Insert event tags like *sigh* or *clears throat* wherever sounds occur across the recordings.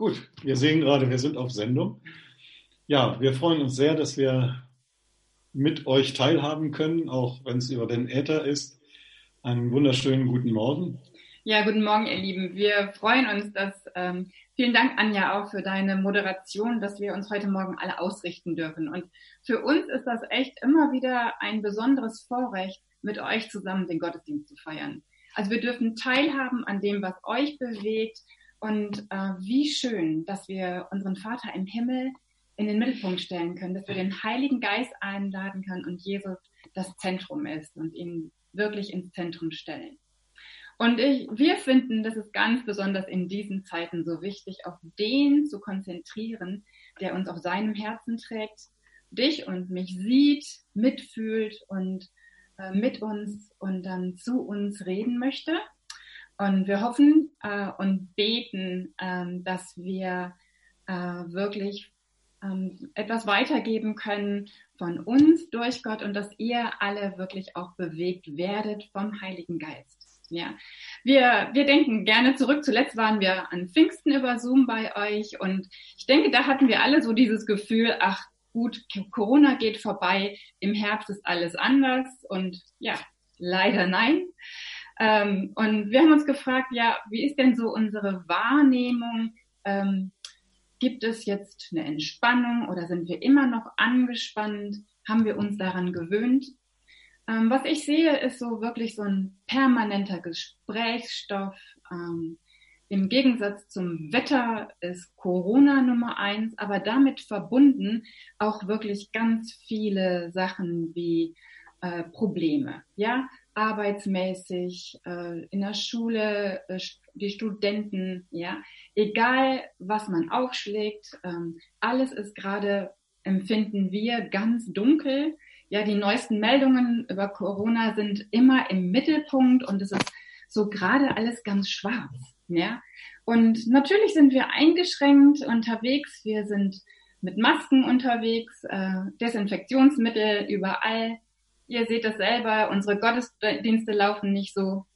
Gut, wir sehen gerade, wir sind auf Sendung. Ja, wir freuen uns sehr, dass wir mit euch teilhaben können, auch wenn es über den Äther ist. Einen wunderschönen guten Morgen. Ja, guten Morgen, ihr Lieben. Wir freuen uns, dass ähm, vielen Dank, Anja, auch für deine Moderation, dass wir uns heute Morgen alle ausrichten dürfen. Und für uns ist das echt immer wieder ein besonderes Vorrecht, mit euch zusammen den Gottesdienst zu feiern. Also wir dürfen teilhaben an dem, was euch bewegt, und äh, wie schön, dass wir unseren Vater im Himmel in den Mittelpunkt stellen können, dass wir den Heiligen Geist einladen können und Jesus das Zentrum ist und ihn wirklich ins Zentrum stellen. Und ich, wir finden, das ist ganz besonders in diesen Zeiten so wichtig, auf den zu konzentrieren, der uns auf seinem Herzen trägt, dich und mich sieht, mitfühlt und äh, mit uns und dann zu uns reden möchte. Und wir hoffen äh, und beten, ähm, dass wir äh, wirklich ähm, etwas weitergeben können von uns durch Gott und dass ihr alle wirklich auch bewegt werdet vom Heiligen Geist. Ja, wir, wir denken gerne zurück. Zuletzt waren wir an Pfingsten über Zoom bei euch und ich denke, da hatten wir alle so dieses Gefühl, ach gut, Corona geht vorbei, im Herbst ist alles anders und ja, leider nein. Ähm, und wir haben uns gefragt, ja, wie ist denn so unsere Wahrnehmung? Ähm, gibt es jetzt eine Entspannung oder sind wir immer noch angespannt? Haben wir uns daran gewöhnt? Ähm, was ich sehe, ist so wirklich so ein permanenter Gesprächsstoff. Ähm, Im Gegensatz zum Wetter ist Corona Nummer eins, aber damit verbunden auch wirklich ganz viele Sachen wie äh, Probleme. Ja, arbeitsmäßig, äh, in der Schule, äh, die Studenten, ja, egal was man aufschlägt, ähm, alles ist gerade, empfinden wir ganz dunkel. Ja, die neuesten Meldungen über Corona sind immer im Mittelpunkt und es ist so gerade alles ganz schwarz, ja. Und natürlich sind wir eingeschränkt unterwegs. Wir sind mit Masken unterwegs, äh, Desinfektionsmittel überall Ihr seht das selber, unsere Gottesdienste laufen nicht so.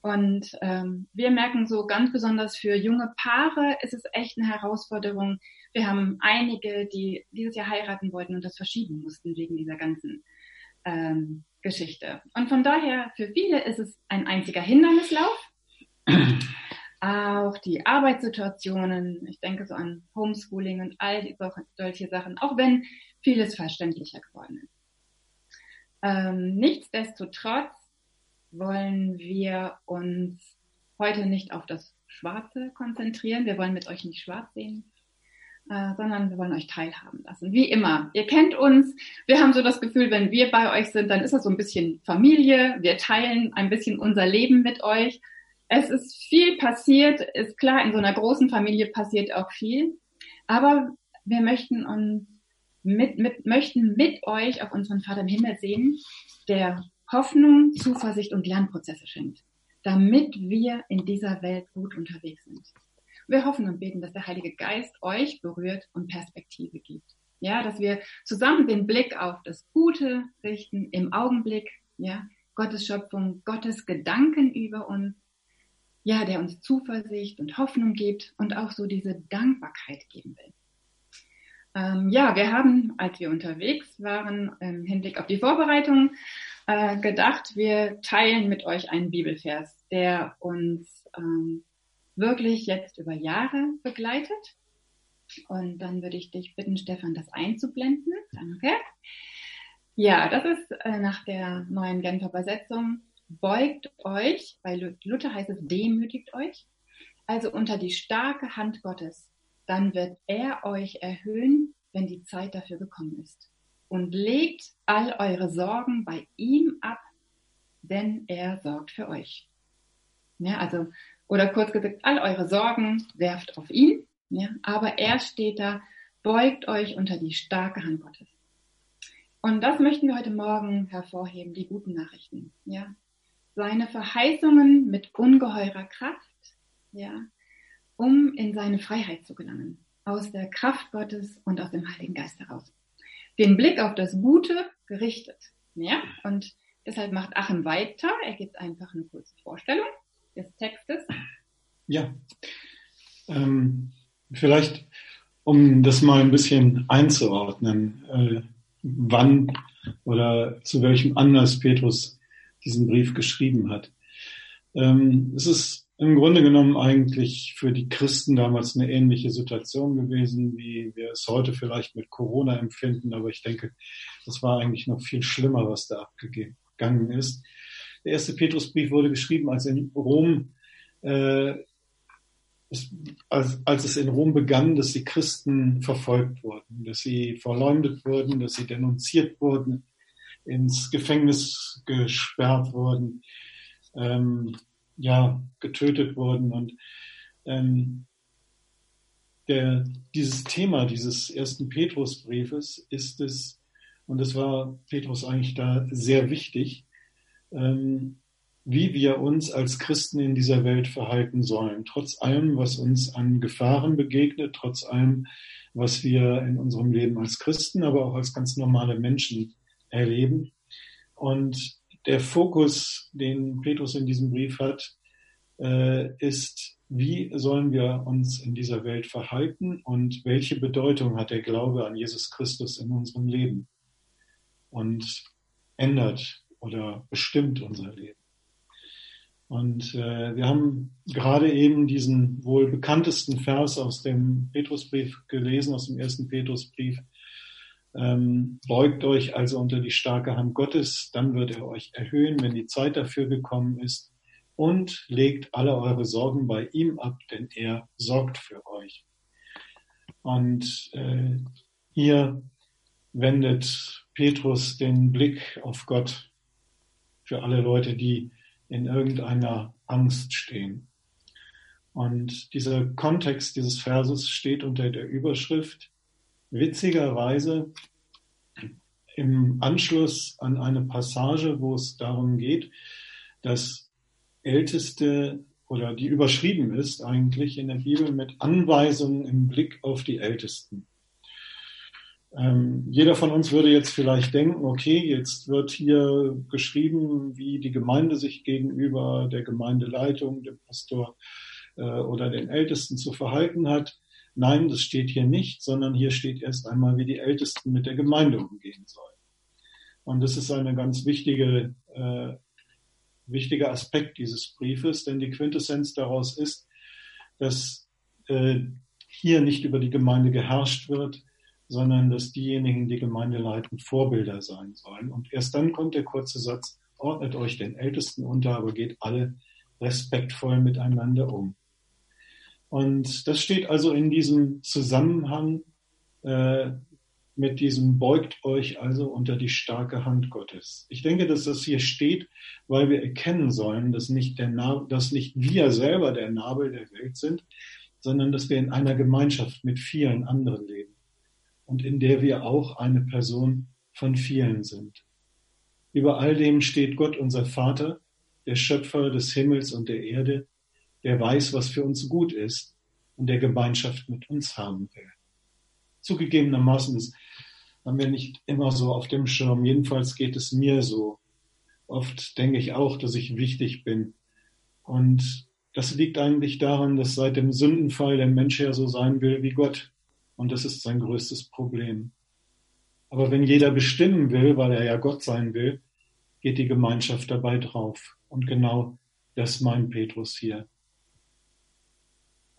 Und ähm, wir merken so ganz besonders für junge Paare ist es echt eine Herausforderung. Wir haben einige, die dieses Jahr heiraten wollten und das verschieben mussten wegen dieser ganzen ähm, Geschichte. Und von daher, für viele ist es ein einziger Hindernislauf. auch die Arbeitssituationen, ich denke so an Homeschooling und all die, solche Sachen, auch wenn vieles verständlicher geworden ist. Ähm, nichtsdestotrotz wollen wir uns heute nicht auf das Schwarze konzentrieren. Wir wollen mit euch nicht schwarz sehen, äh, sondern wir wollen euch teilhaben lassen. Wie immer. Ihr kennt uns. Wir haben so das Gefühl, wenn wir bei euch sind, dann ist das so ein bisschen Familie. Wir teilen ein bisschen unser Leben mit euch. Es ist viel passiert. Ist klar, in so einer großen Familie passiert auch viel. Aber wir möchten uns mit, mit, möchten mit euch auf unseren Vater im Himmel sehen, der Hoffnung, Zuversicht und Lernprozesse schenkt, damit wir in dieser Welt gut unterwegs sind. Wir hoffen und beten, dass der Heilige Geist euch berührt und Perspektive gibt. Ja, dass wir zusammen den Blick auf das Gute richten im Augenblick, ja, Gottes Schöpfung, Gottes Gedanken über uns, ja, der uns Zuversicht und Hoffnung gibt und auch so diese Dankbarkeit geben will. Ähm, ja, wir haben, als wir unterwegs waren, im Hinblick auf die Vorbereitung, äh, gedacht, wir teilen mit euch einen Bibelvers, der uns ähm, wirklich jetzt über Jahre begleitet. Und dann würde ich dich bitten, Stefan, das einzublenden. Danke. Ja, das ist äh, nach der neuen Genfer Übersetzung. Beugt euch, bei Luther heißt es demütigt euch, also unter die starke Hand Gottes dann wird er euch erhöhen, wenn die Zeit dafür gekommen ist. Und legt all eure Sorgen bei ihm ab, denn er sorgt für euch. Ja, also, oder kurz gesagt, all eure Sorgen werft auf ihn, ja, aber er steht da, beugt euch unter die starke Hand Gottes. Und das möchten wir heute Morgen hervorheben, die guten Nachrichten, ja. Seine Verheißungen mit ungeheurer Kraft, ja, um in seine Freiheit zu gelangen, aus der Kraft Gottes und aus dem Heiligen Geist heraus. Den Blick auf das Gute gerichtet. Ja, und deshalb macht Achim weiter. Er gibt einfach eine kurze Vorstellung des Textes. Ja. Ähm, Vielleicht, um das mal ein bisschen einzuordnen, äh, wann oder zu welchem Anlass Petrus diesen Brief geschrieben hat. Ähm, es ist im Grunde genommen eigentlich für die Christen damals eine ähnliche Situation gewesen, wie wir es heute vielleicht mit Corona empfinden. Aber ich denke, das war eigentlich noch viel schlimmer, was da abgegangen ist. Der erste Petrusbrief wurde geschrieben, als in Rom, äh, es, als, als es in Rom begann, dass die Christen verfolgt wurden, dass sie verleumdet wurden, dass sie denunziert wurden, ins Gefängnis gesperrt wurden. Ähm, ja, getötet wurden. Und ähm, der, dieses Thema dieses ersten Petrusbriefes ist es, und es war Petrus eigentlich da sehr wichtig, ähm, wie wir uns als Christen in dieser Welt verhalten sollen, trotz allem, was uns an Gefahren begegnet, trotz allem, was wir in unserem Leben als Christen, aber auch als ganz normale Menschen erleben. Und der Fokus, den Petrus in diesem Brief hat, äh, ist, wie sollen wir uns in dieser Welt verhalten und welche Bedeutung hat der Glaube an Jesus Christus in unserem Leben und ändert oder bestimmt unser Leben. Und äh, wir haben gerade eben diesen wohl bekanntesten Vers aus dem Petrusbrief gelesen, aus dem ersten Petrusbrief, ähm, beugt euch also unter die starke Hand Gottes, dann wird er euch erhöhen, wenn die Zeit dafür gekommen ist. Und legt alle eure Sorgen bei ihm ab, denn er sorgt für euch. Und äh, hier wendet Petrus den Blick auf Gott für alle Leute, die in irgendeiner Angst stehen. Und dieser Kontext dieses Verses steht unter der Überschrift witzigerweise im Anschluss an eine Passage, wo es darum geht, dass Älteste oder die überschrieben ist eigentlich in der Bibel mit Anweisungen im Blick auf die Ältesten. Ähm, jeder von uns würde jetzt vielleicht denken, okay, jetzt wird hier geschrieben, wie die Gemeinde sich gegenüber der Gemeindeleitung, dem Pastor äh, oder den Ältesten zu verhalten hat. Nein, das steht hier nicht, sondern hier steht erst einmal, wie die Ältesten mit der Gemeinde umgehen sollen. Und das ist eine ganz wichtige, äh, wichtiger Aspekt dieses Briefes, denn die Quintessenz daraus ist, dass äh, hier nicht über die Gemeinde geherrscht wird, sondern dass diejenigen, die Gemeinde leiten, Vorbilder sein sollen. Und erst dann kommt der kurze Satz, ordnet euch den Ältesten unter, aber geht alle respektvoll miteinander um. Und das steht also in diesem Zusammenhang äh, mit diesem beugt euch also unter die starke Hand Gottes. Ich denke, dass das hier steht, weil wir erkennen sollen, dass nicht, der dass nicht wir selber der Nabel der Welt sind, sondern dass wir in einer Gemeinschaft mit vielen anderen leben und in der wir auch eine Person von vielen sind. Über all dem steht Gott, unser Vater, der Schöpfer des Himmels und der Erde, der weiß, was für uns gut ist und der Gemeinschaft mit uns haben will. Zugegebenermaßen, das haben wir nicht immer so auf dem Schirm. Jedenfalls geht es mir so. Oft denke ich auch, dass ich wichtig bin. Und das liegt eigentlich daran, dass seit dem Sündenfall der Mensch ja so sein will wie Gott. Und das ist sein größtes Problem. Aber wenn jeder bestimmen will, weil er ja Gott sein will, geht die Gemeinschaft dabei drauf. Und genau das meint Petrus hier.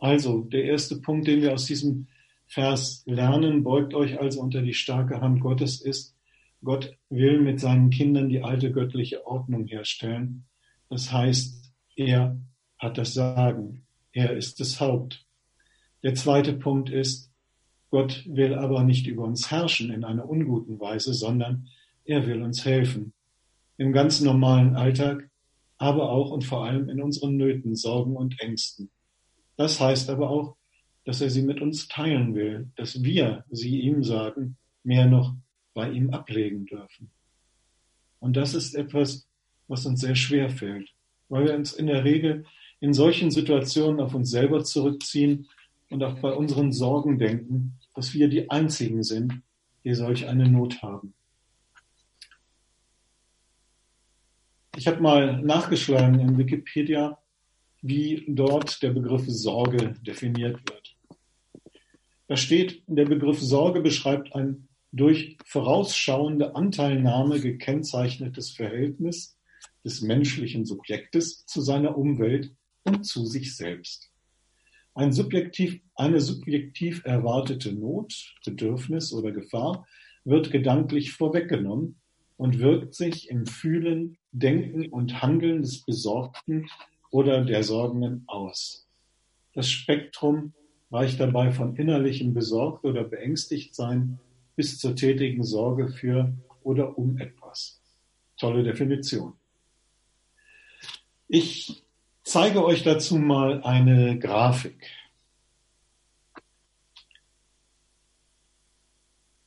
Also, der erste Punkt, den wir aus diesem Vers lernen, beugt euch also unter die starke Hand Gottes ist, Gott will mit seinen Kindern die alte göttliche Ordnung herstellen. Das heißt, er hat das Sagen. Er ist das Haupt. Der zweite Punkt ist, Gott will aber nicht über uns herrschen in einer unguten Weise, sondern er will uns helfen. Im ganz normalen Alltag, aber auch und vor allem in unseren Nöten, Sorgen und Ängsten. Das heißt aber auch, dass er sie mit uns teilen will, dass wir sie ihm sagen, mehr noch bei ihm ablegen dürfen. Und das ist etwas, was uns sehr schwer fällt, weil wir uns in der Regel in solchen Situationen auf uns selber zurückziehen und auch bei unseren Sorgen denken, dass wir die Einzigen sind, die solch eine Not haben. Ich habe mal nachgeschlagen in Wikipedia, wie dort der Begriff Sorge definiert wird. Da steht, der Begriff Sorge beschreibt ein durch vorausschauende Anteilnahme gekennzeichnetes Verhältnis des menschlichen Subjektes zu seiner Umwelt und zu sich selbst. Ein subjektiv, eine subjektiv erwartete Not, Bedürfnis oder Gefahr wird gedanklich vorweggenommen und wirkt sich im Fühlen, Denken und Handeln des Besorgten oder der Sorgenden aus. Das Spektrum reicht dabei von innerlichem besorgt oder beängstigt sein bis zur tätigen Sorge für oder um etwas. Tolle Definition. Ich zeige euch dazu mal eine Grafik.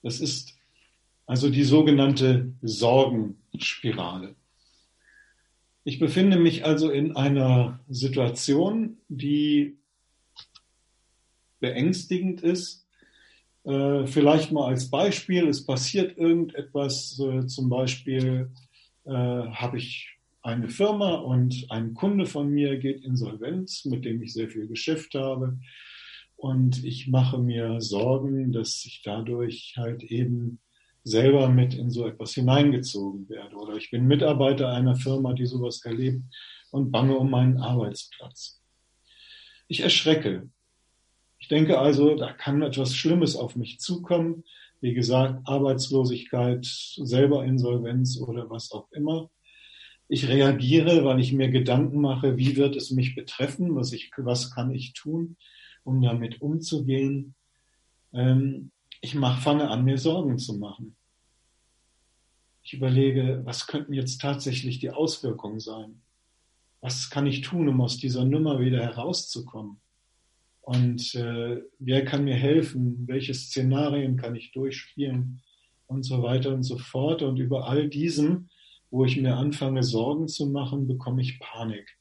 Das ist also die sogenannte Sorgenspirale. Ich befinde mich also in einer Situation, die beängstigend ist. Äh, vielleicht mal als Beispiel, es passiert irgendetwas, äh, zum Beispiel äh, habe ich eine Firma und ein Kunde von mir geht insolvenz, mit dem ich sehr viel Geschäft habe. Und ich mache mir Sorgen, dass ich dadurch halt eben selber mit in so etwas hineingezogen werde. Oder ich bin Mitarbeiter einer Firma, die sowas erlebt und bange um meinen Arbeitsplatz. Ich erschrecke. Ich denke also, da kann etwas Schlimmes auf mich zukommen. Wie gesagt, Arbeitslosigkeit, selber Insolvenz oder was auch immer. Ich reagiere, weil ich mir Gedanken mache, wie wird es mich betreffen, was, ich, was kann ich tun, um damit umzugehen. Ähm, ich mach, fange an, mir Sorgen zu machen. Ich überlege, was könnten jetzt tatsächlich die Auswirkungen sein? Was kann ich tun, um aus dieser Nummer wieder herauszukommen? Und äh, wer kann mir helfen? Welche Szenarien kann ich durchspielen? Und so weiter und so fort. Und über all diesem wo ich mir anfange, Sorgen zu machen, bekomme ich Panik.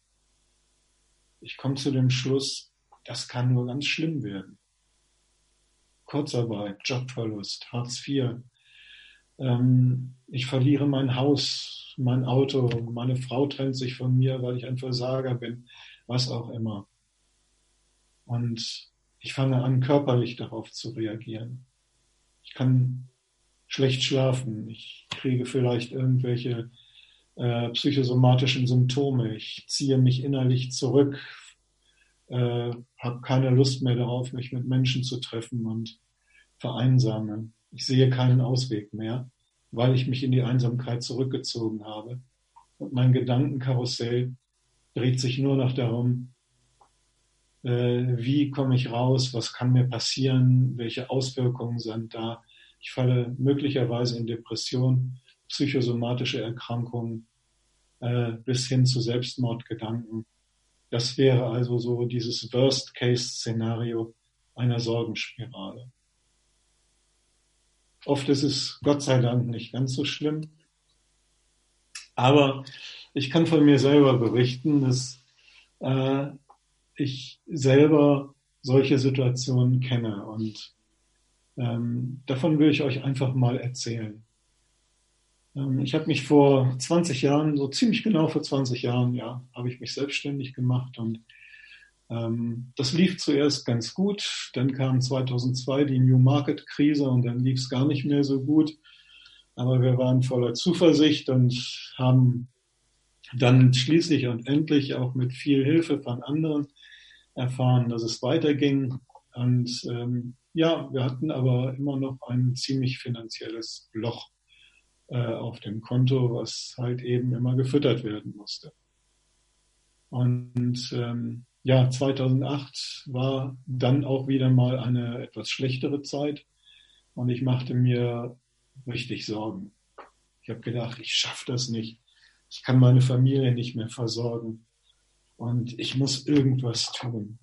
Ich komme zu dem Schluss, das kann nur ganz schlimm werden. Kurzarbeit, Jobverlust, Hartz IV. Ähm, ich verliere mein Haus, mein Auto, meine Frau trennt sich von mir, weil ich ein Versager bin, was auch immer. Und ich fange an, körperlich darauf zu reagieren. Ich kann schlecht schlafen. Ich kriege vielleicht irgendwelche äh, psychosomatischen Symptome. Ich ziehe mich innerlich zurück, äh, habe keine Lust mehr darauf, mich mit Menschen zu treffen und vereinsame. Ich sehe keinen Ausweg mehr, weil ich mich in die Einsamkeit zurückgezogen habe. Und mein Gedankenkarussell dreht sich nur noch darum, äh, wie komme ich raus, was kann mir passieren, welche Auswirkungen sind da. Ich falle möglicherweise in Depression psychosomatische Erkrankungen äh, bis hin zu Selbstmordgedanken. Das wäre also so dieses Worst-Case-Szenario einer Sorgenspirale. Oft ist es Gott sei Dank nicht ganz so schlimm. Aber ich kann von mir selber berichten, dass äh, ich selber solche Situationen kenne und ähm, davon will ich euch einfach mal erzählen. Ähm, ich habe mich vor 20 Jahren, so ziemlich genau vor 20 Jahren, ja, habe ich mich selbstständig gemacht und ähm, das lief zuerst ganz gut. Dann kam 2002 die New Market Krise und dann lief es gar nicht mehr so gut. Aber wir waren voller Zuversicht und haben dann schließlich und endlich auch mit viel Hilfe von anderen erfahren, dass es weiterging. Und ähm, ja, wir hatten aber immer noch ein ziemlich finanzielles Loch auf dem Konto, was halt eben immer gefüttert werden musste. Und ähm, ja, 2008 war dann auch wieder mal eine etwas schlechtere Zeit und ich machte mir richtig Sorgen. Ich habe gedacht, ich schaffe das nicht. Ich kann meine Familie nicht mehr versorgen und ich muss irgendwas tun.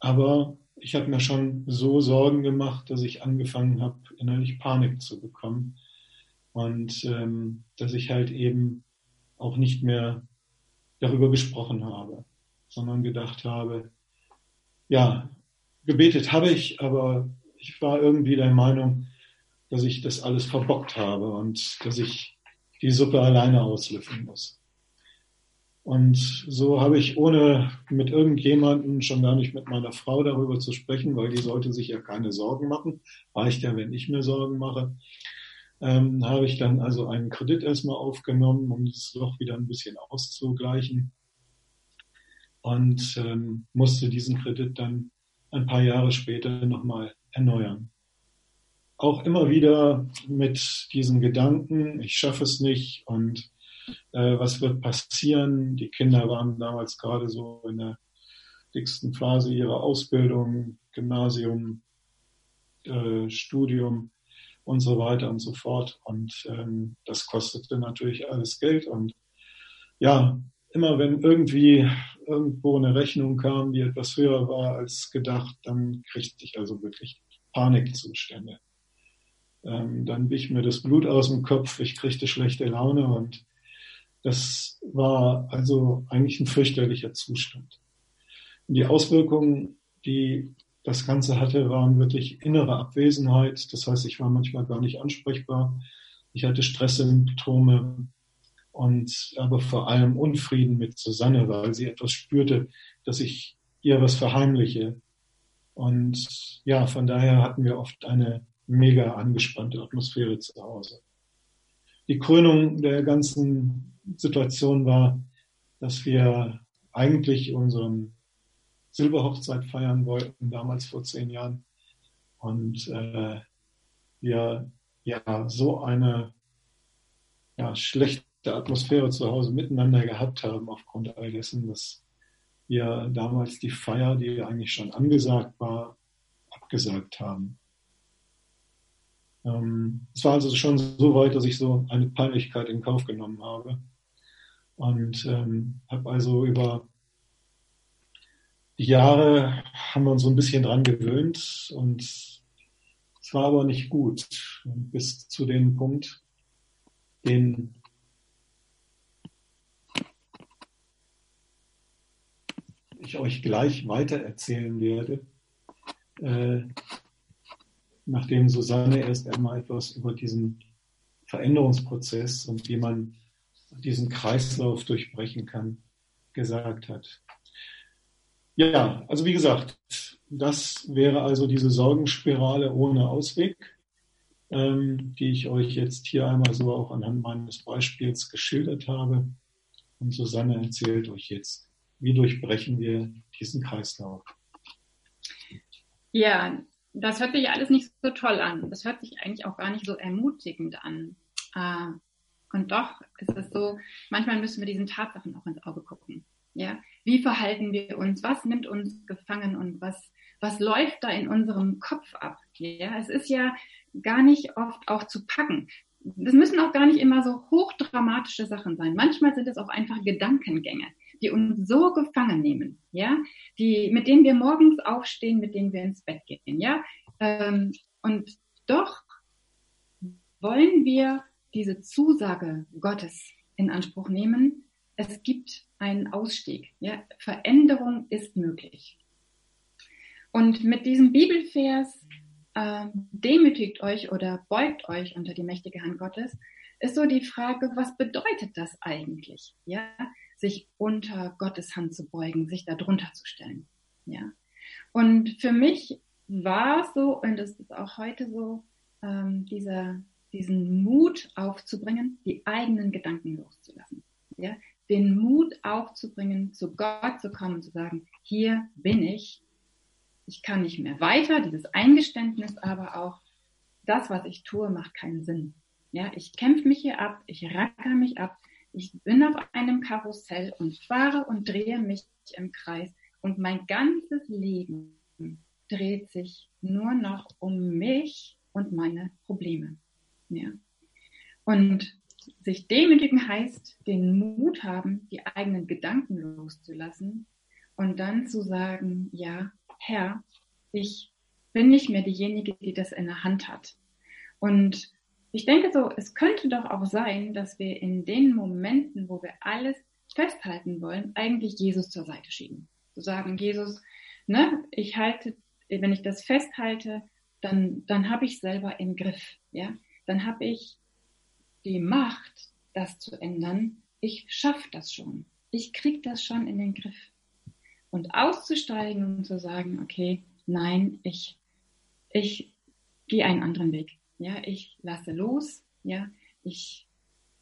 Aber ich habe mir schon so Sorgen gemacht, dass ich angefangen habe, innerlich Panik zu bekommen und ähm, dass ich halt eben auch nicht mehr darüber gesprochen habe, sondern gedacht habe, ja, gebetet habe ich, aber ich war irgendwie der Meinung, dass ich das alles verbockt habe und dass ich die Suppe alleine auslöffeln muss. Und so habe ich ohne mit irgendjemanden, schon gar nicht mit meiner Frau darüber zu sprechen, weil die sollte sich ja keine Sorgen machen, reicht ja, wenn ich mir Sorgen mache, ähm, habe ich dann also einen Kredit erstmal aufgenommen, um das Loch wieder ein bisschen auszugleichen und ähm, musste diesen Kredit dann ein paar Jahre später nochmal erneuern. Auch immer wieder mit diesen Gedanken, ich schaffe es nicht und äh, was wird passieren. Die Kinder waren damals gerade so in der dicksten Phase ihrer Ausbildung, Gymnasium, äh, Studium und so weiter und so fort. Und ähm, das kostete natürlich alles Geld. Und ja, immer wenn irgendwie irgendwo eine Rechnung kam, die etwas höher war als gedacht, dann kriegte ich also wirklich Panikzustände. Ähm, dann wich mir das Blut aus dem Kopf, ich kriegte schlechte Laune und das war also eigentlich ein fürchterlicher Zustand. Und die Auswirkungen, die das Ganze hatte, waren wirklich innere Abwesenheit. Das heißt, ich war manchmal gar nicht ansprechbar. Ich hatte Stresssymptome und aber vor allem Unfrieden mit Susanne, weil sie etwas spürte, dass ich ihr was verheimliche. Und ja, von daher hatten wir oft eine mega angespannte Atmosphäre zu Hause. Die Krönung der ganzen Situation war, dass wir eigentlich unseren Silberhochzeit feiern wollten, damals vor zehn Jahren. Und äh, wir ja so eine ja, schlechte Atmosphäre zu Hause miteinander gehabt haben aufgrund all dessen, dass wir damals die Feier, die eigentlich schon angesagt war, abgesagt haben. Ähm, es war also schon so weit, dass ich so eine Peinlichkeit in Kauf genommen habe. Und ähm, habe also über die Jahre haben wir uns so ein bisschen dran gewöhnt und es war aber nicht gut bis zu dem Punkt, den ich euch gleich weiter erzählen werde, äh, nachdem Susanne erst einmal etwas über diesen Veränderungsprozess und wie man diesen Kreislauf durchbrechen kann, gesagt hat. Ja, also wie gesagt, das wäre also diese Sorgenspirale ohne Ausweg, ähm, die ich euch jetzt hier einmal so auch anhand meines Beispiels geschildert habe. Und Susanne erzählt euch jetzt, wie durchbrechen wir diesen Kreislauf. Ja, das hört sich alles nicht so toll an. Das hört sich eigentlich auch gar nicht so ermutigend an. Äh, und doch ist es so, manchmal müssen wir diesen Tatsachen auch ins Auge gucken. Ja, wie verhalten wir uns? Was nimmt uns gefangen und was, was läuft da in unserem Kopf ab? Ja, es ist ja gar nicht oft auch zu packen. Das müssen auch gar nicht immer so hochdramatische Sachen sein. Manchmal sind es auch einfach Gedankengänge, die uns so gefangen nehmen, ja, die, mit denen wir morgens aufstehen, mit denen wir ins Bett gehen, ja. Ähm, und doch wollen wir diese Zusage Gottes in Anspruch nehmen, es gibt einen Ausstieg. Ja? Veränderung ist möglich. Und mit diesem Bibelvers, äh, demütigt euch oder beugt euch unter die mächtige Hand Gottes, ist so die Frage, was bedeutet das eigentlich? Ja, sich unter Gottes Hand zu beugen, sich da drunter zu stellen. Ja. Und für mich war es so, und es ist auch heute so, ähm, dieser diesen Mut aufzubringen, die eigenen Gedanken loszulassen. Ja? Den Mut aufzubringen, zu Gott zu kommen, zu sagen, hier bin ich, ich kann nicht mehr weiter, dieses Eingeständnis, aber auch das, was ich tue, macht keinen Sinn. Ja, ich kämpfe mich hier ab, ich racker mich ab, ich bin auf einem Karussell und fahre und drehe mich im Kreis und mein ganzes Leben dreht sich nur noch um mich und meine Probleme. Ja. Und sich demütigen heißt, den Mut haben, die eigenen Gedanken loszulassen und dann zu sagen, ja, Herr, ich bin nicht mehr diejenige, die das in der Hand hat. Und ich denke so, es könnte doch auch sein, dass wir in den Momenten, wo wir alles festhalten wollen, eigentlich Jesus zur Seite schieben. Zu sagen, Jesus, ne, ich halte, wenn ich das festhalte, dann, dann habe ich selber im Griff, ja dann habe ich die Macht, das zu ändern. Ich schaffe das schon. ich krieg das schon in den Griff. Und auszusteigen und zu sagen, okay, nein, ich, ich gehe einen anderen Weg. Ja, ich lasse los. Ja, ich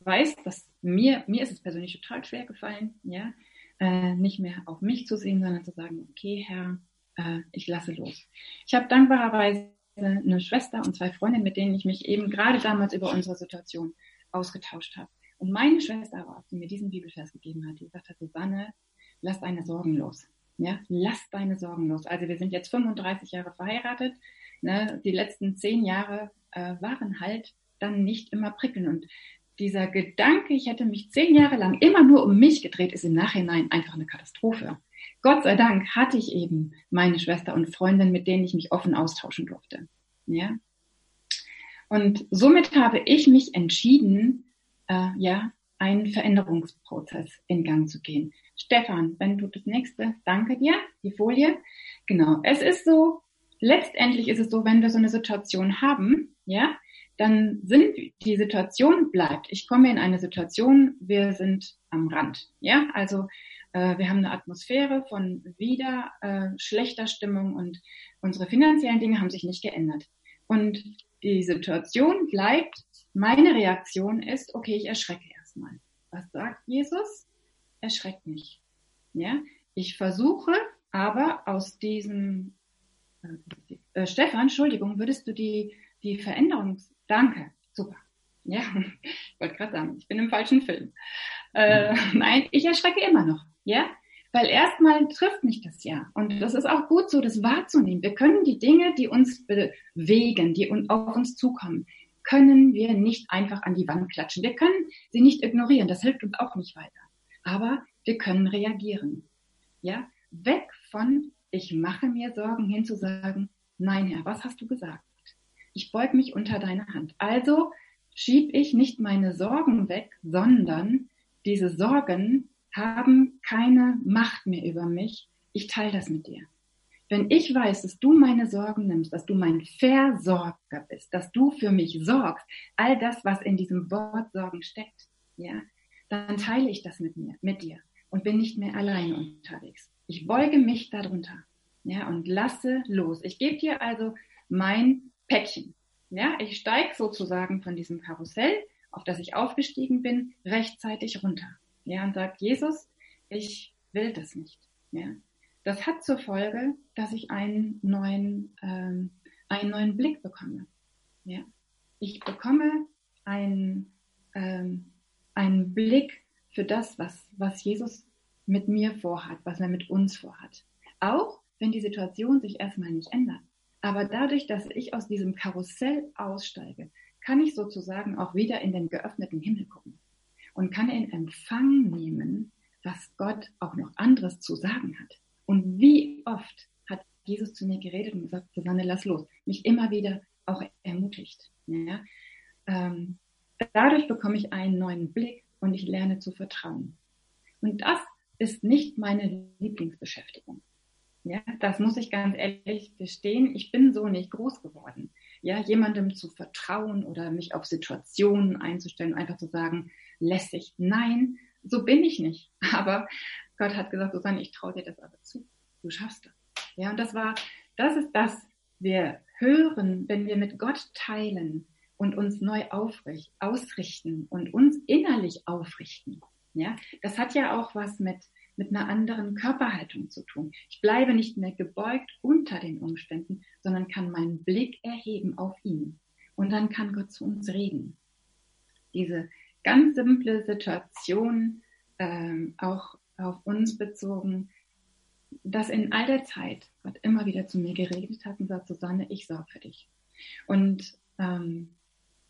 weiß, dass mir, mir ist es persönlich total schwer gefallen, ja, äh, nicht mehr auf mich zu sehen, sondern zu sagen, okay, Herr, äh, ich lasse los. Ich habe dankbarerweise eine Schwester und zwei Freundinnen, mit denen ich mich eben gerade damals über unsere Situation ausgetauscht habe. Und meine Schwester war, die mir diesen Bibelvers gegeben hat, die gesagt hat, Susanne, lass deine Sorgen los. Ja, lass deine Sorgen los. Also wir sind jetzt 35 Jahre verheiratet. Ne? Die letzten zehn Jahre äh, waren halt dann nicht immer prickelnd. Und dieser Gedanke, ich hätte mich zehn Jahre lang immer nur um mich gedreht, ist im Nachhinein einfach eine Katastrophe. Gott sei Dank hatte ich eben meine Schwester und Freundin, mit denen ich mich offen austauschen durfte. Ja. Und somit habe ich mich entschieden, äh, ja, einen Veränderungsprozess in Gang zu gehen. Stefan, wenn du das nächste, danke dir, die Folie. Genau. Es ist so, letztendlich ist es so, wenn wir so eine Situation haben, ja, dann sind die Situation bleibt. Ich komme in eine Situation, wir sind am Rand, ja, also äh, wir haben eine Atmosphäre von wieder äh, schlechter Stimmung und unsere finanziellen Dinge haben sich nicht geändert. Und die Situation bleibt, meine Reaktion ist, okay, ich erschrecke erstmal. Was sagt Jesus? Erschreckt mich. Ja, ich versuche aber aus diesem, äh, äh, Stefan, Entschuldigung, würdest du die, die Veränderung, danke, super. Ja, ich *laughs* wollte gerade sagen, ich bin im falschen Film. Äh, nein, ich erschrecke immer noch. Ja, weil erstmal trifft mich das ja. Und das ist auch gut so, das wahrzunehmen. Wir können die Dinge, die uns bewegen, die auf uns zukommen, können wir nicht einfach an die Wand klatschen. Wir können sie nicht ignorieren. Das hilft uns auch nicht weiter. Aber wir können reagieren. Ja, weg von ich mache mir Sorgen hin zu sagen, nein Herr, was hast du gesagt? Ich beug mich unter deine Hand. Also schieb ich nicht meine Sorgen weg, sondern diese Sorgen haben keine Macht mehr über mich. Ich teile das mit dir. Wenn ich weiß, dass du meine Sorgen nimmst, dass du mein Versorger bist, dass du für mich sorgst, all das, was in diesem Wort Sorgen steckt, ja, dann teile ich das mit mir, mit dir und bin nicht mehr alleine unterwegs. Ich beuge mich darunter, ja, und lasse los. Ich gebe dir also mein Päckchen. Ja, ich steige sozusagen von diesem Karussell, auf das ich aufgestiegen bin, rechtzeitig runter. Ja, und sagt, Jesus, ich will das nicht. Ja. Das hat zur Folge, dass ich einen neuen, ähm, einen neuen Blick bekomme. Ja. Ich bekomme einen, ähm, einen Blick für das, was, was Jesus mit mir vorhat, was er mit uns vorhat. Auch wenn die Situation sich erstmal nicht ändert. Aber dadurch, dass ich aus diesem Karussell aussteige, kann ich sozusagen auch wieder in den geöffneten Himmel gucken und kann in Empfang nehmen, was Gott auch noch anderes zu sagen hat. Und wie oft hat Jesus zu mir geredet und gesagt, Susanne, lass los. Mich immer wieder auch ermutigt. Ja? Ähm, dadurch bekomme ich einen neuen Blick und ich lerne zu vertrauen. Und das ist nicht meine Lieblingsbeschäftigung. Ja, das muss ich ganz ehrlich gestehen. Ich bin so nicht groß geworden. Ja, jemandem zu vertrauen oder mich auf Situationen einzustellen, einfach zu sagen, lässig. Nein, so bin ich nicht. *laughs* Aber Gott hat gesagt, Susanne, ich traue dir das aber zu. Du schaffst das. Ja, und das war, das ist das, wir hören, wenn wir mit Gott teilen und uns neu aufrichten, ausrichten und uns innerlich aufrichten. Ja, das hat ja auch was mit, mit einer anderen Körperhaltung zu tun. Ich bleibe nicht mehr gebeugt unter den Umständen, sondern kann meinen Blick erheben auf ihn. Und dann kann Gott zu uns reden. Diese ganz simple Situation, ähm, auch auf uns bezogen, dass in all der Zeit Gott immer wieder zu mir geredet hat und sagt, Susanne, ich sorge für dich. Und ähm,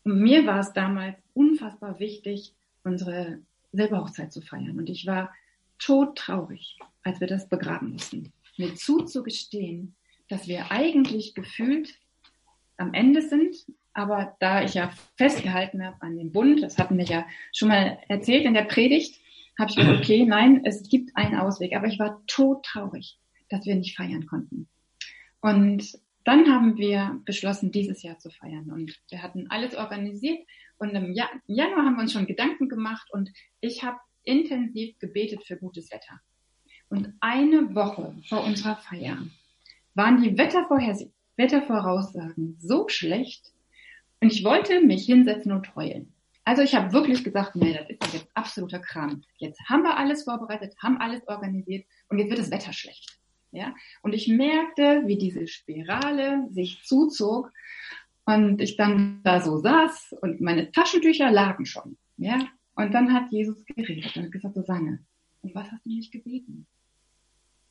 mir war es damals unfassbar wichtig, unsere Silberhochzeit zu feiern. Und ich war todtraurig, als wir das begraben mussten. Mir zuzugestehen, dass wir eigentlich gefühlt am Ende sind, aber da ich ja festgehalten habe an dem Bund, das hatten wir ja schon mal erzählt in der Predigt, habe ich gesagt, *clears throat* okay, nein, es gibt einen Ausweg. Aber ich war todtraurig, dass wir nicht feiern konnten. Und dann haben wir beschlossen, dieses Jahr zu feiern. Und wir hatten alles organisiert. Und im Januar haben wir uns schon Gedanken gemacht. Und ich habe intensiv gebetet für gutes Wetter. Und eine Woche vor unserer Feier waren die Wettervoraussagen so schlecht und ich wollte mich hinsetzen und heulen. Also ich habe wirklich gesagt, nee, das ist jetzt absoluter Kram. Jetzt haben wir alles vorbereitet, haben alles organisiert und jetzt wird das Wetter schlecht. Ja? Und ich merkte, wie diese Spirale sich zuzog und ich dann da so saß und meine Taschentücher lagen schon. Ja? Und dann hat Jesus geredet und gesagt, Susanne, und was hast du mich gebeten?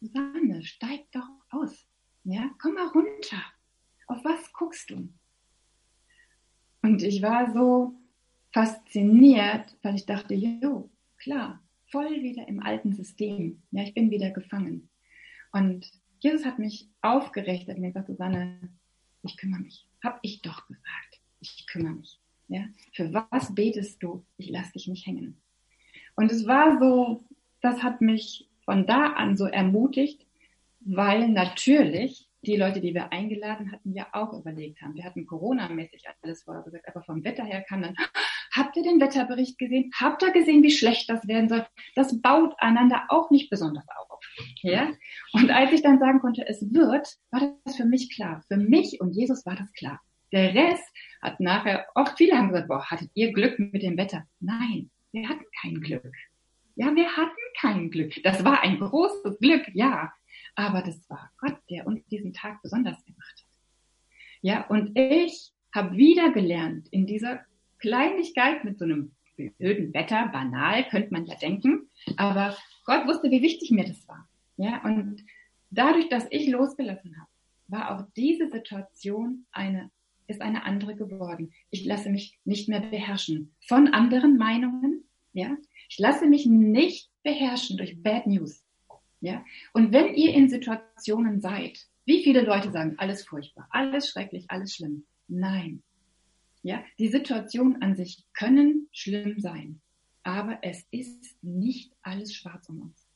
Susanne, steig doch aus. Ja, komm mal runter. Auf was guckst du? Und ich war so fasziniert, weil ich dachte, jo, klar, voll wieder im alten System. Ja, ich bin wieder gefangen. Und Jesus hat mich aufgerichtet und mir gesagt, Susanne, ich kümmere mich. Hab ich doch gesagt. Ich kümmere mich. Ja, für was betest du? Ich lass dich nicht hängen. Und es war so, das hat mich von da an so ermutigt, weil natürlich die Leute, die wir eingeladen hatten, ja auch überlegt haben. Wir hatten Corona-mäßig alles vorher gesagt, aber vom Wetter her kam dann, *gasps* habt ihr den Wetterbericht gesehen? Habt ihr gesehen, wie schlecht das werden soll? Das baut einander auch nicht besonders auf. Ja? Und als ich dann sagen konnte, es wird, war das für mich klar. Für mich und Jesus war das klar. Der Rest hat nachher, oft viele haben gesagt, boah, hattet ihr Glück mit dem Wetter? Nein, wir hatten kein Glück. Ja, wir hatten kein Glück. Das war ein großes Glück, ja. Aber das war Gott, der uns diesen Tag besonders gemacht hat. Ja, und ich habe wieder gelernt, in dieser Kleinigkeit mit so einem öden Wetter, banal, könnte man ja denken, aber Gott wusste, wie wichtig mir das war. Ja, und dadurch, dass ich losgelassen habe, war auch diese Situation eine, ist eine andere geworden. Ich lasse mich nicht mehr beherrschen von anderen Meinungen. Ja, ich lasse mich nicht beherrschen durch Bad News. Ja? Und wenn ihr in Situationen seid, wie viele Leute sagen, alles furchtbar, alles schrecklich, alles schlimm. Nein. Ja, die Situationen an sich können schlimm sein, aber es ist nicht alles schwarz um uns.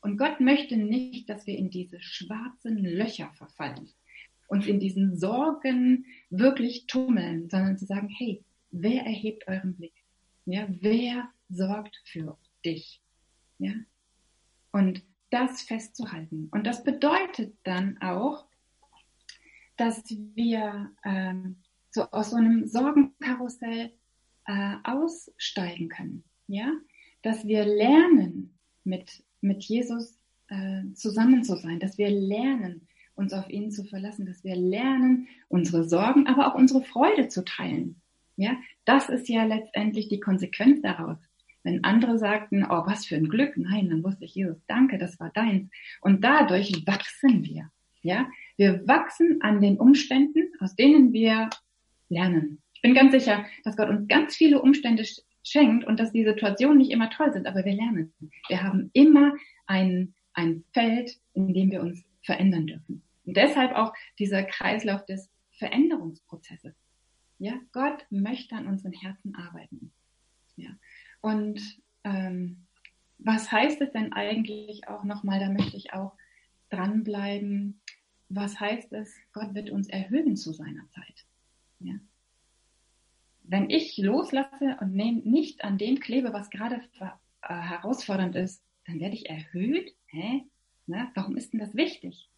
Und Gott möchte nicht, dass wir in diese schwarzen Löcher verfallen, uns in diesen Sorgen wirklich tummeln, sondern zu sagen, hey, wer erhebt euren Blick? Ja, wer sorgt für dich? Ja? Und das festzuhalten. Und das bedeutet dann auch, dass wir ähm, so aus so einem Sorgenkarussell äh, aussteigen können. Ja, dass wir lernen, mit, mit Jesus äh, zusammen zu sein, dass wir lernen, uns auf ihn zu verlassen, dass wir lernen, unsere Sorgen, aber auch unsere Freude zu teilen. Ja, das ist ja letztendlich die Konsequenz daraus. Wenn andere sagten, oh, was für ein Glück, nein, dann wusste ich, Jesus, danke, das war deins. Und dadurch wachsen wir. Ja, wir wachsen an den Umständen, aus denen wir lernen. Ich bin ganz sicher, dass Gott uns ganz viele Umstände schenkt und dass die Situationen nicht immer toll sind, aber wir lernen. Wir haben immer ein, ein Feld, in dem wir uns verändern dürfen. Und deshalb auch dieser Kreislauf des Veränderungsprozesses. Ja, Gott möchte an unseren Herzen arbeiten. Ja. Und ähm, was heißt es denn eigentlich auch nochmal, da möchte ich auch dranbleiben, was heißt es, Gott wird uns erhöhen zu seiner Zeit. Ja? Wenn ich loslasse und nicht an dem klebe, was gerade äh, herausfordernd ist, dann werde ich erhöht. Hä? Na, warum ist denn das wichtig?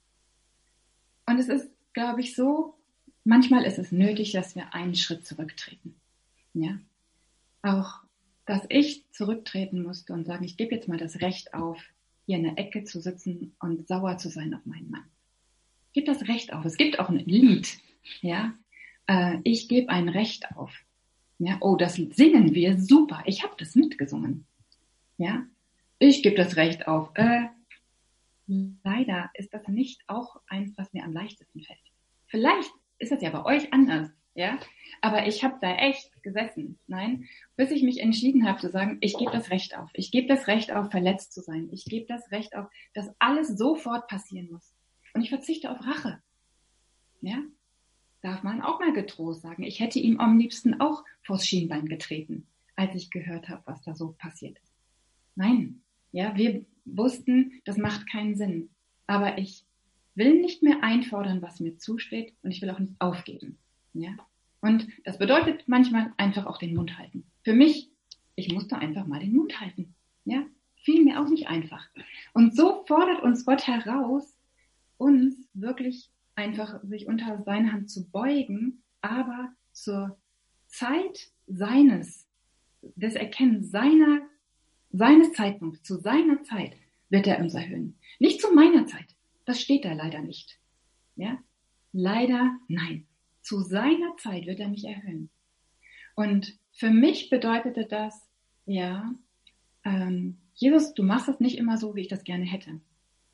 Und es ist, glaube ich, so, manchmal ist es nötig, dass wir einen Schritt zurücktreten. Ja? Auch dass ich zurücktreten musste und sagen, ich gebe jetzt mal das Recht auf, hier in der Ecke zu sitzen und sauer zu sein auf meinen Mann. Gebe das Recht auf. Es gibt auch ein Lied, ja. Äh, ich gebe ein Recht auf. Ja, oh, das singen wir super. Ich habe das mitgesungen. Ja, ich gebe das Recht auf. Äh, leider ist das nicht auch eins, was mir am leichtesten fällt. Vielleicht ist das ja bei euch anders ja. Aber ich habe da echt gesessen, nein, bis ich mich entschieden habe zu sagen, ich gebe das Recht auf. Ich gebe das Recht auf, verletzt zu sein. Ich gebe das Recht auf, dass alles sofort passieren muss. Und ich verzichte auf Rache. Ja, darf man auch mal getrost sagen. Ich hätte ihm am liebsten auch vors Schienbein getreten, als ich gehört habe, was da so passiert ist. Nein, ja, wir wussten, das macht keinen Sinn. Aber ich will nicht mehr einfordern, was mir zusteht und ich will auch nicht aufgeben. Ja? Und das bedeutet manchmal einfach auch den Mund halten. Für mich, ich musste einfach mal den Mund halten. Ja, fiel mir auch nicht einfach. Und so fordert uns Gott heraus, uns wirklich einfach sich unter seine Hand zu beugen, aber zur Zeit seines, des Erkennens seiner, seines Zeitpunkts, zu seiner Zeit wird er uns erhöhen. Nicht zu meiner Zeit. Das steht da leider nicht. Ja? Leider nein. Zu seiner Zeit wird er mich erhöhen. Und für mich bedeutete das, ja, ähm, Jesus, du machst es nicht immer so, wie ich das gerne hätte,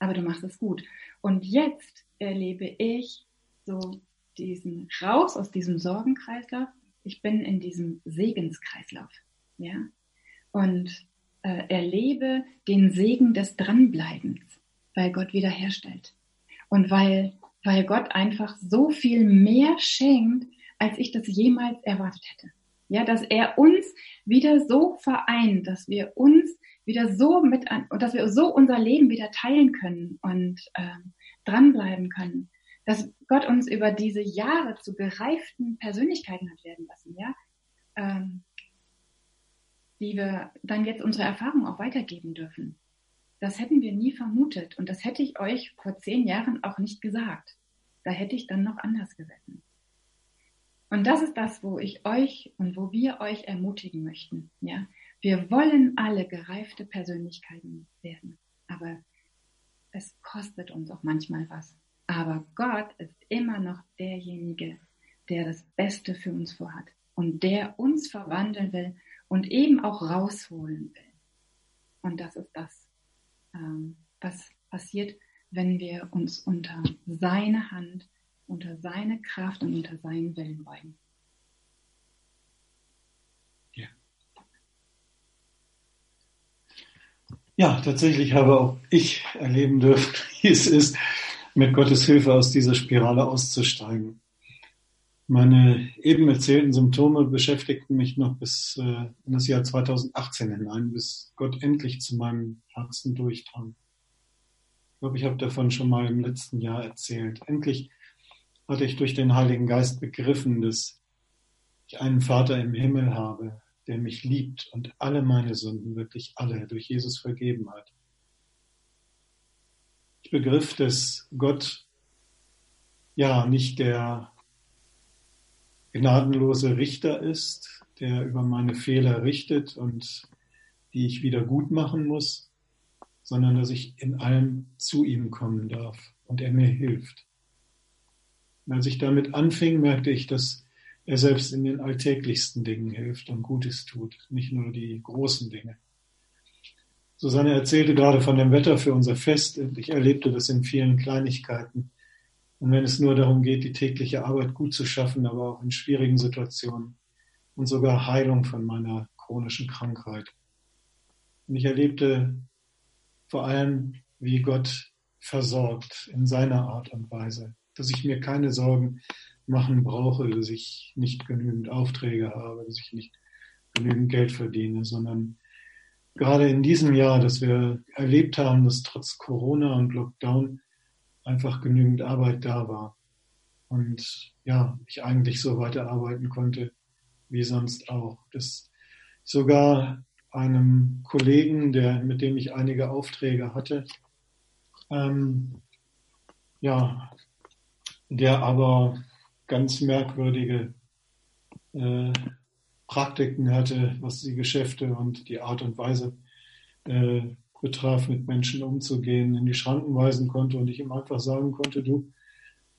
aber du machst es gut. Und jetzt erlebe ich so diesen raus aus diesem Sorgenkreislauf. Ich bin in diesem Segenskreislauf, ja, und äh, erlebe den Segen des Dranbleibens, weil Gott wiederherstellt und weil weil Gott einfach so viel mehr schenkt, als ich das jemals erwartet hätte. Ja, dass er uns wieder so vereint, dass wir uns wieder so mit an, dass wir so unser Leben wieder teilen können und ähm, dranbleiben können, dass Gott uns über diese Jahre zu gereiften Persönlichkeiten hat werden lassen, ja, ähm, die wir dann jetzt unsere Erfahrung auch weitergeben dürfen. Das hätten wir nie vermutet und das hätte ich euch vor zehn Jahren auch nicht gesagt. Da hätte ich dann noch anders gesessen. Und das ist das, wo ich euch und wo wir euch ermutigen möchten. Ja, wir wollen alle gereifte Persönlichkeiten werden, aber es kostet uns auch manchmal was. Aber Gott ist immer noch derjenige, der das Beste für uns vorhat und der uns verwandeln will und eben auch rausholen will. Und das ist das, was passiert, wenn wir uns unter seine Hand unter seine Kraft und unter seinen Willen beugen. Ja. ja, tatsächlich habe auch ich erleben dürfen, *laughs* wie es ist, mit Gottes Hilfe aus dieser Spirale auszusteigen. Meine eben erzählten Symptome beschäftigten mich noch bis äh, in das Jahr 2018 hinein, bis Gott endlich zu meinem Herzen durchdrang. Ich glaube, ich habe davon schon mal im letzten Jahr erzählt. Endlich hatte ich durch den Heiligen Geist begriffen, dass ich einen Vater im Himmel habe, der mich liebt und alle meine Sünden, wirklich alle, durch Jesus vergeben hat. Ich begriff, dass Gott ja nicht der gnadenlose Richter ist, der über meine Fehler richtet und die ich wieder gut machen muss, sondern dass ich in allem zu ihm kommen darf und er mir hilft. Und als ich damit anfing, merkte ich, dass er selbst in den alltäglichsten Dingen hilft und Gutes tut, nicht nur die großen Dinge. Susanne erzählte gerade von dem Wetter für unser Fest. Ich erlebte das in vielen Kleinigkeiten. Und wenn es nur darum geht, die tägliche Arbeit gut zu schaffen, aber auch in schwierigen Situationen und sogar Heilung von meiner chronischen Krankheit. Und ich erlebte vor allem, wie Gott versorgt in seiner Art und Weise dass ich mir keine Sorgen machen brauche, dass ich nicht genügend Aufträge habe, dass ich nicht genügend Geld verdiene, sondern gerade in diesem Jahr, dass wir erlebt haben, dass trotz Corona und Lockdown einfach genügend Arbeit da war. Und ja, ich eigentlich so weiterarbeiten konnte wie sonst auch. Dass sogar einem Kollegen, der, mit dem ich einige Aufträge hatte, ähm, ja, der aber ganz merkwürdige äh, Praktiken hatte, was die Geschäfte und die Art und Weise äh, betraf, mit Menschen umzugehen, in die Schranken weisen konnte und ich ihm einfach sagen konnte, du,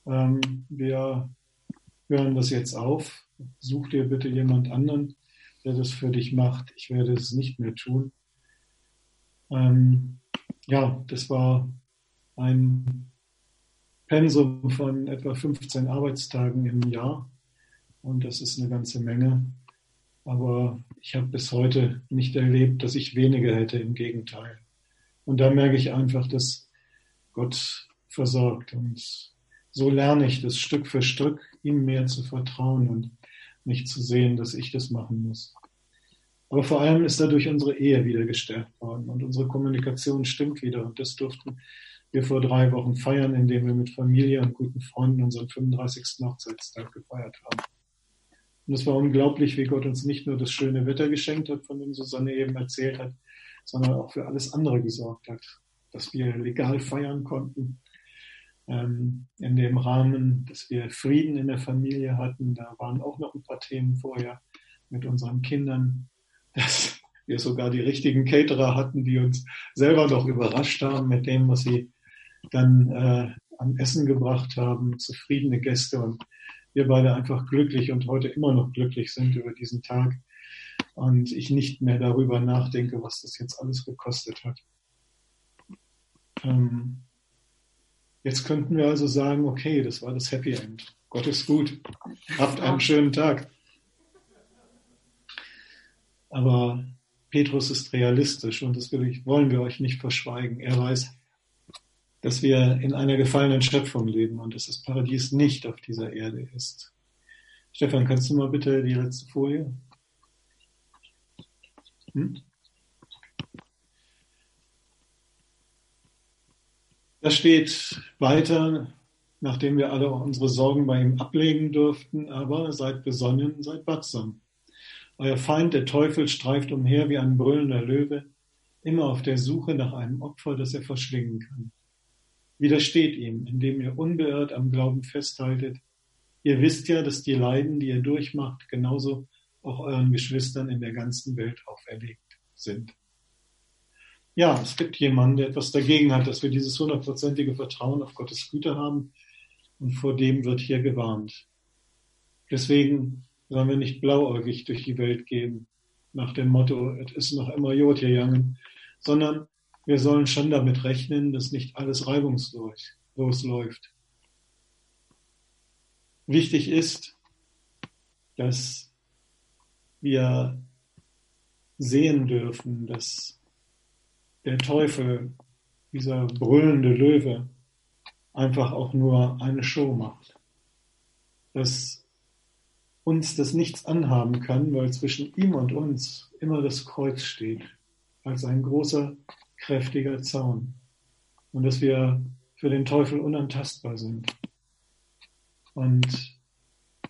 ähm, wir hören das jetzt auf, such dir bitte jemand anderen, der das für dich macht. Ich werde es nicht mehr tun. Ähm, ja, das war ein Pensum von etwa 15 Arbeitstagen im Jahr. Und das ist eine ganze Menge. Aber ich habe bis heute nicht erlebt, dass ich weniger hätte. Im Gegenteil. Und da merke ich einfach, dass Gott versorgt. Und so lerne ich das Stück für Stück, ihm mehr zu vertrauen und nicht zu sehen, dass ich das machen muss. Aber vor allem ist dadurch unsere Ehe wieder gestärkt worden und unsere Kommunikation stimmt wieder. Und das durften wir vor drei Wochen feiern, indem wir mit Familie und guten Freunden unseren 35. Hochzeitstag gefeiert haben. Und es war unglaublich, wie Gott uns nicht nur das schöne Wetter geschenkt hat, von dem Susanne eben erzählt hat, sondern auch für alles andere gesorgt hat, dass wir legal feiern konnten, ähm, in dem Rahmen, dass wir Frieden in der Familie hatten. Da waren auch noch ein paar Themen vorher mit unseren Kindern, *laughs* dass wir sogar die richtigen Caterer hatten, die uns selber noch überrascht haben mit dem, was sie dann äh, an Essen gebracht haben, zufriedene Gäste und wir beide einfach glücklich und heute immer noch glücklich sind über diesen Tag und ich nicht mehr darüber nachdenke, was das jetzt alles gekostet hat. Ähm, jetzt könnten wir also sagen, okay, das war das Happy End. Gott ist gut. Habt einen schönen Tag. Aber Petrus ist realistisch und das wollen wir euch nicht verschweigen. Er weiß, dass wir in einer gefallenen Schöpfung leben und dass das Paradies nicht auf dieser Erde ist. Stefan, kannst du mal bitte die letzte Folie? Hm? Da steht weiter, nachdem wir alle unsere Sorgen bei ihm ablegen durften, aber seid besonnen, seid wachsam. Euer Feind, der Teufel, streift umher wie ein brüllender Löwe, immer auf der Suche nach einem Opfer, das er verschlingen kann. Widersteht ihm, indem ihr unbeirrt am Glauben festhaltet. Ihr wisst ja, dass die Leiden, die ihr durchmacht, genauso auch euren Geschwistern in der ganzen Welt auferlegt sind. Ja, es gibt jemanden, der etwas dagegen hat, dass wir dieses hundertprozentige Vertrauen auf Gottes Güte haben und vor dem wird hier gewarnt. Deswegen sollen wir nicht blauäugig durch die Welt gehen, nach dem Motto, es ist noch immer Jod hier jangen, sondern wir sollen schon damit rechnen, dass nicht alles reibungslos läuft. Wichtig ist, dass wir sehen dürfen, dass der Teufel, dieser brüllende Löwe, einfach auch nur eine Show macht. Dass uns das nichts anhaben kann, weil zwischen ihm und uns immer das Kreuz steht, als ein großer, kräftiger Zaun. Und dass wir für den Teufel unantastbar sind. Und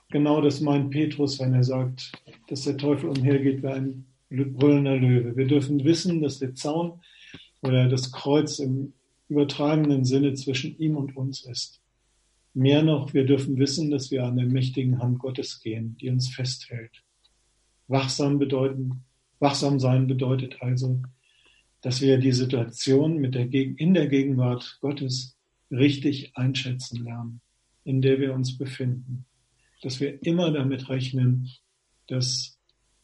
genau das meint Petrus, wenn er sagt, dass der Teufel umhergeht wie ein brüllender Löwe. Wir dürfen wissen, dass der Zaun oder das Kreuz im übertragenen Sinne zwischen ihm und uns ist. Mehr noch, wir dürfen wissen, dass wir an der mächtigen Hand Gottes gehen, die uns festhält. Wachsam bedeuten, wachsam sein bedeutet also, dass wir die Situation mit der, in der Gegenwart Gottes richtig einschätzen lernen, in der wir uns befinden. Dass wir immer damit rechnen, dass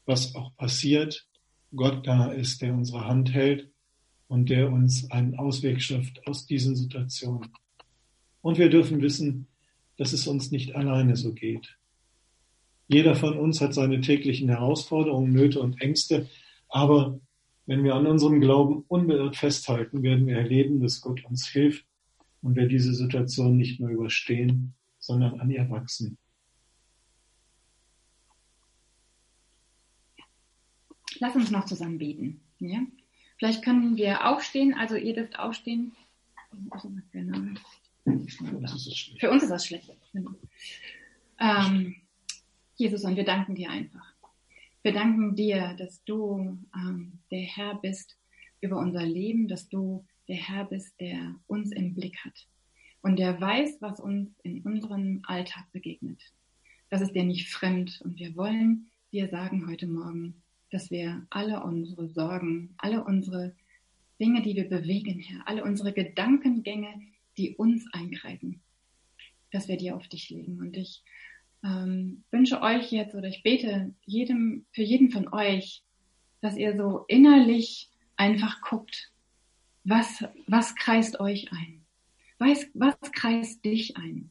was auch passiert, Gott da ist, der unsere Hand hält und der uns einen Ausweg schafft aus diesen Situationen. Und wir dürfen wissen, dass es uns nicht alleine so geht. Jeder von uns hat seine täglichen Herausforderungen, Nöte und Ängste, aber wenn wir an unserem Glauben unbeirrt festhalten, werden wir erleben, dass Gott uns hilft und wir diese Situation nicht nur überstehen, sondern an ihr wachsen. Lass uns noch zusammen beten. Ja? Vielleicht können wir aufstehen, also ihr dürft aufstehen. Genau. Für uns ist das schlecht. Ähm, Jesus, und wir danken dir einfach. Wir danken dir, dass du ähm, der Herr bist über unser Leben, dass du der Herr bist, der uns im Blick hat und der weiß, was uns in unserem Alltag begegnet. Das ist dir nicht fremd und wir wollen dir sagen heute Morgen, dass wir alle unsere Sorgen, alle unsere Dinge, die wir bewegen, Herr, alle unsere Gedankengänge, die uns einkreisen, dass wir die auf dich legen. Und ich ähm, wünsche euch jetzt oder ich bete jedem, für jeden von euch, dass ihr so innerlich einfach guckt, was, was kreist euch ein? Was, was kreist dich ein?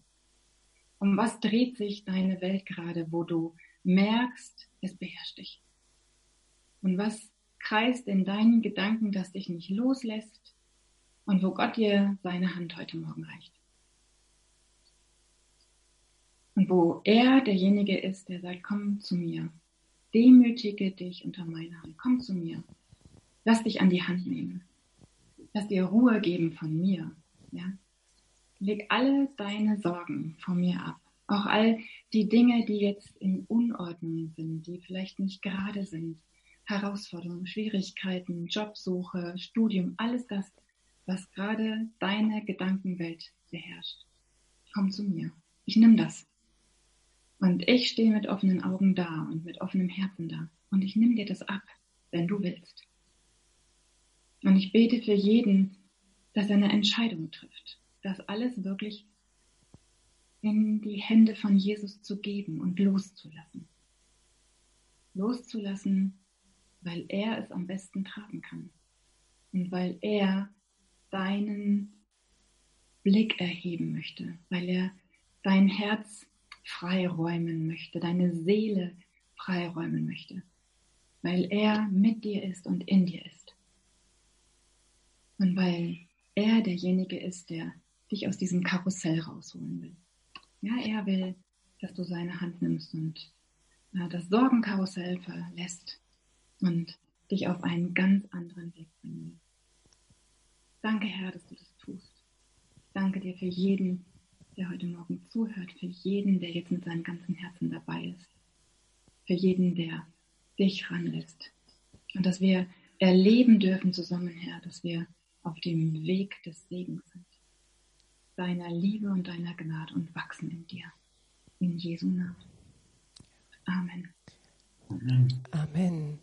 Um was dreht sich deine Welt gerade, wo du merkst, es beherrscht dich? Und was kreist in deinen Gedanken, das dich nicht loslässt und wo Gott dir seine Hand heute Morgen reicht. Und wo er derjenige ist, der sagt, komm zu mir, demütige dich unter meine Hand, komm zu mir, lass dich an die Hand nehmen, lass dir Ruhe geben von mir, ja. Leg alle deine Sorgen von mir ab. Auch all die Dinge, die jetzt in Unordnung sind, die vielleicht nicht gerade sind, Herausforderungen, Schwierigkeiten, Jobsuche, Studium, alles das, was gerade deine Gedankenwelt beherrscht. Komm zu mir. Ich nimm das. Und ich stehe mit offenen Augen da und mit offenem Herzen da. Und ich nimm dir das ab, wenn du willst. Und ich bete für jeden, dass er eine Entscheidung trifft, das alles wirklich in die Hände von Jesus zu geben und loszulassen. Loszulassen, weil er es am besten tragen kann und weil er deinen Blick erheben möchte, weil er dein Herz freiräumen möchte, deine Seele freiräumen möchte, weil er mit dir ist und in dir ist. Und weil er derjenige ist, der dich aus diesem Karussell rausholen will. Ja, er will, dass du seine Hand nimmst und ja, das Sorgenkarussell verlässt und dich auf einen ganz anderen Weg bringen. Danke, Herr, dass du das tust. Danke dir für jeden, der heute Morgen zuhört, für jeden, der jetzt mit seinem ganzen Herzen dabei ist, für jeden, der dich ranlässt. Und dass wir erleben dürfen zusammen, Herr, dass wir auf dem Weg des Segens sind, deiner Liebe und deiner Gnade und wachsen in dir. In Jesu Namen. Amen. Amen.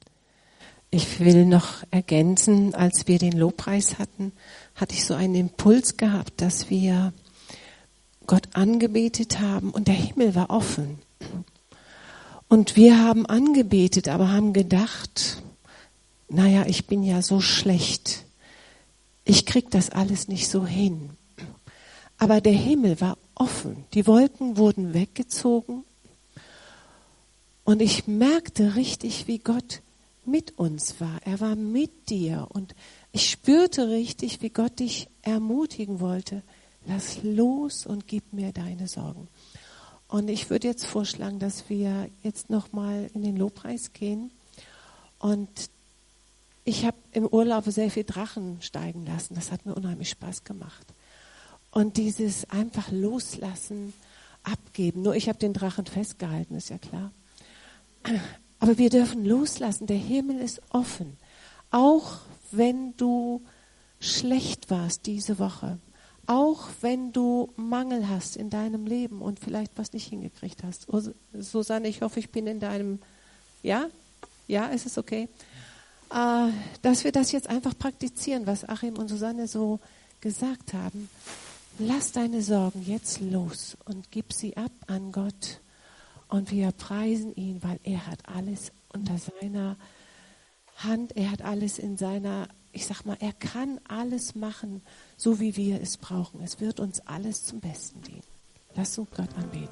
Ich will noch ergänzen, als wir den Lobpreis hatten, hatte ich so einen Impuls gehabt, dass wir Gott angebetet haben und der Himmel war offen. Und wir haben angebetet, aber haben gedacht, naja, ich bin ja so schlecht ich krieg das alles nicht so hin. Aber der Himmel war offen, die Wolken wurden weggezogen und ich merkte richtig, wie Gott mit uns war. Er war mit dir und ich spürte richtig, wie Gott dich ermutigen wollte. Lass los und gib mir deine Sorgen. Und ich würde jetzt vorschlagen, dass wir jetzt nochmal in den Lobpreis gehen und ich habe im Urlaub sehr viel Drachen steigen lassen. Das hat mir unheimlich Spaß gemacht. Und dieses einfach loslassen, abgeben. Nur ich habe den Drachen festgehalten, ist ja klar. Aber wir dürfen loslassen. Der Himmel ist offen. Auch wenn du schlecht warst diese Woche. Auch wenn du Mangel hast in deinem Leben und vielleicht was nicht hingekriegt hast. Susanne, ich hoffe, ich bin in deinem, ja? Ja, ist es okay? Äh, dass wir das jetzt einfach praktizieren, was Achim und Susanne so gesagt haben. Lass deine Sorgen jetzt los und gib sie ab an Gott. Und wir preisen ihn, weil er hat alles unter seiner Hand, er hat alles in seiner, ich sag mal, er kann alles machen, so wie wir es brauchen. Es wird uns alles zum Besten dienen. Lass uns Gott anbeten.